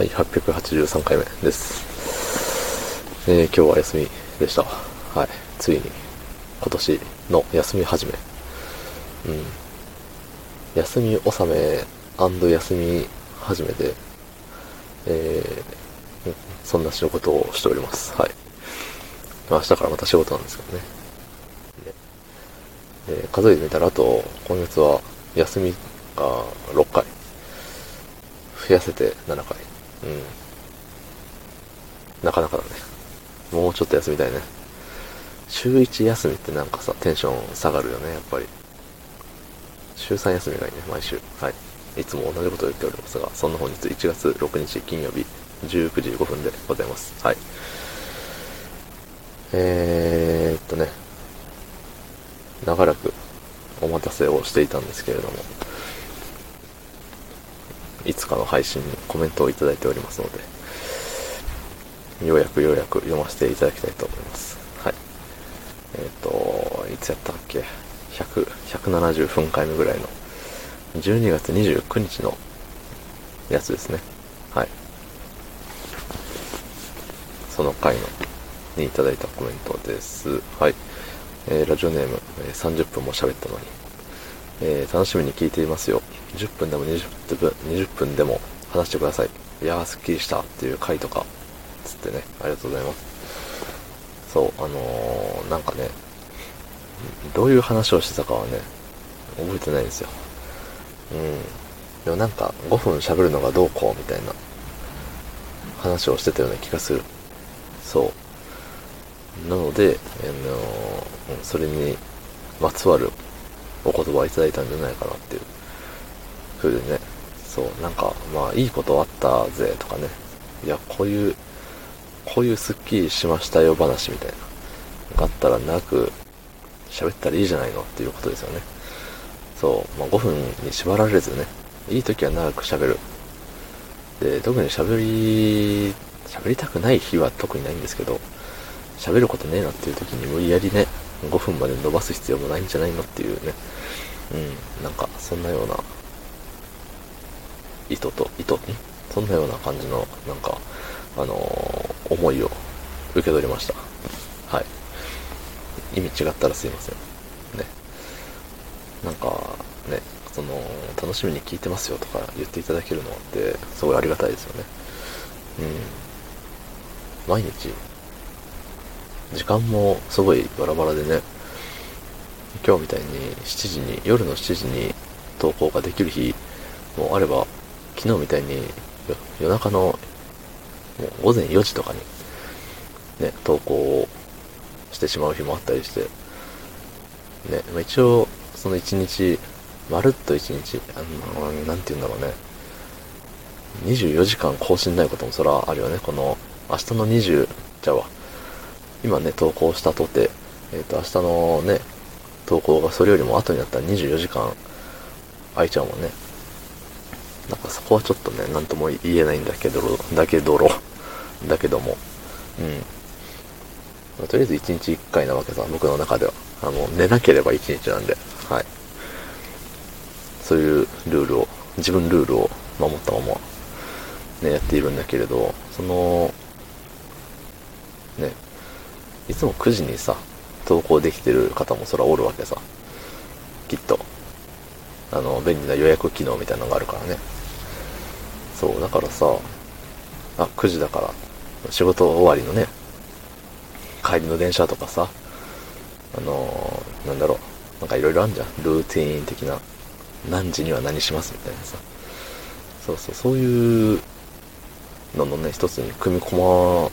はい、883回目です。えー今日は休みでした。はい、ついに今年の休み始め。うん。休み納め休み始めで、えーそんな仕事をしております。はい。明日からまた仕事なんですけどね。でえー数えてみたら、あと、今月は休みが6回。増やせて7回。うん。なかなかだね。もうちょっと休みたいね。週1休みってなんかさ、テンション下がるよね、やっぱり。週3休みがいいね、毎週。はい。いつも同じことを言っておりますが、そんな本日1月6日金曜日19時5分でございます。はい。えーっとね、長らくお待たせをしていたんですけれども、いつかの配信にコメントをいただいておりますので、ようやくようやく読ませていただきたいと思います。はい。えっ、と、いつやったっけ ?100、170分回目ぐらいの、12月29日のやつですね。はい。その回の、にいただいたコメントです。はい。えーラジオネーム、えー30分も喋ったのに、えー楽しみに聞いていますよ。10分でも20分 ,20 分でも話してください。いやー、すっきりしたっていう回とか、つってね、ありがとうございます。そう、あのー、なんかね、どういう話をしてたかはね、覚えてないんですよ。うん。でもなんか、5分喋るのがどうこうみたいな話をしてたような気がする。そう。なので、あのーうんそれにまつわるお言葉をいただいたんじゃないかなっていう風でね、そう、なんか、まあ、いいことあったぜとかね、いや、こういう、こういうスッキリしましたよ話みたいな、があったらなく、喋ったらいいじゃないのっていうことですよね。そう、まあ、5分に縛られずね、いい時は長く喋る。で、特に喋り、喋りたくない日は特にないんですけど、喋ることねえなっていう時に無理やりね、5分まで伸ばす必要もないんじゃないのっていうね、うん、なんか、そんなような、意図と、意図、ん？そんなような感じの、なんか、あのー思いを受け取りました。はい。意味違ったらすいません。ね。なんか、ね、その、楽しみに聞いてますよとか言っていただけるのって、すごいありがたいですよね。うん。毎日、時間もすごいバラバラでね、今日みたいに7時に、夜の7時に投稿ができる日もあれば、昨日みたいに夜中のもう午前4時とかにね、投稿をしてしまう日もあったりして、ね、まあ一応、その1日、まるっと1日、あの、なんて言うんだろうね、24時間更新ないこともそらあるよね、この、明日の20、じゃあわ、今ね、投稿したとて、えっ、と、明日のね、投稿がそれよりも後になったら24時間空いちゃうもんね。なんかそこはちょっとね、なんとも言えないんだけど、だけどろ、だけども、うん。まあとりあえず1日1回なわけさ、僕の中では。あの、寝なければ1日なんで、はい。そういうルールを、自分ルールを守ったまま、ね、やっているんだけれど、その、ね、いつも9時にさ、投稿できてる方もそらおるわけさ。きっと。あの、便利な予約機能みたいなのがあるからね。そう、だからさ、あ、9時だから、仕事終わりのね、帰りの電車とかさ、あのなんだろう、なんかいろいろあるじゃん。ルーティーン的な。何時には何しますみたいなさ。そうそう、そういうののね、一つに組み込ま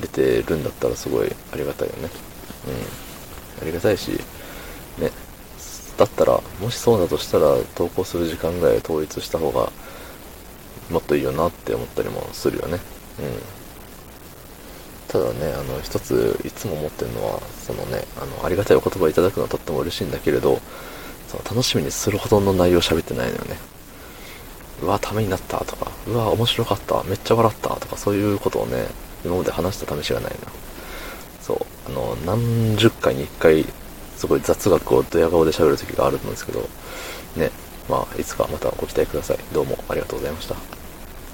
れてるんだったらすごいありがたいよね。うん。ありがたいし、ね。だったら、もしそうだとしたら、投稿する時間ぐらい統一した方が、もっといいよなって思ったりもするよね。うん。ただね、あの、一つ、いつも思ってるのは、そのね、あの、ありがたいお言葉をいただくのはとっても嬉しいんだけれど、その楽しみにするほどの内容を喋ってないのよね。うわ、ためになったとか、うわ、面白かった、めっちゃ笑ったとか、そういうことをね、今まで話した試しがないな。そう、あの、何十回に一回、すごい雑学をドヤ顔で喋る時があるんですけど、ね、まあ、いつかまたご期待ください。どうもありがとうございました。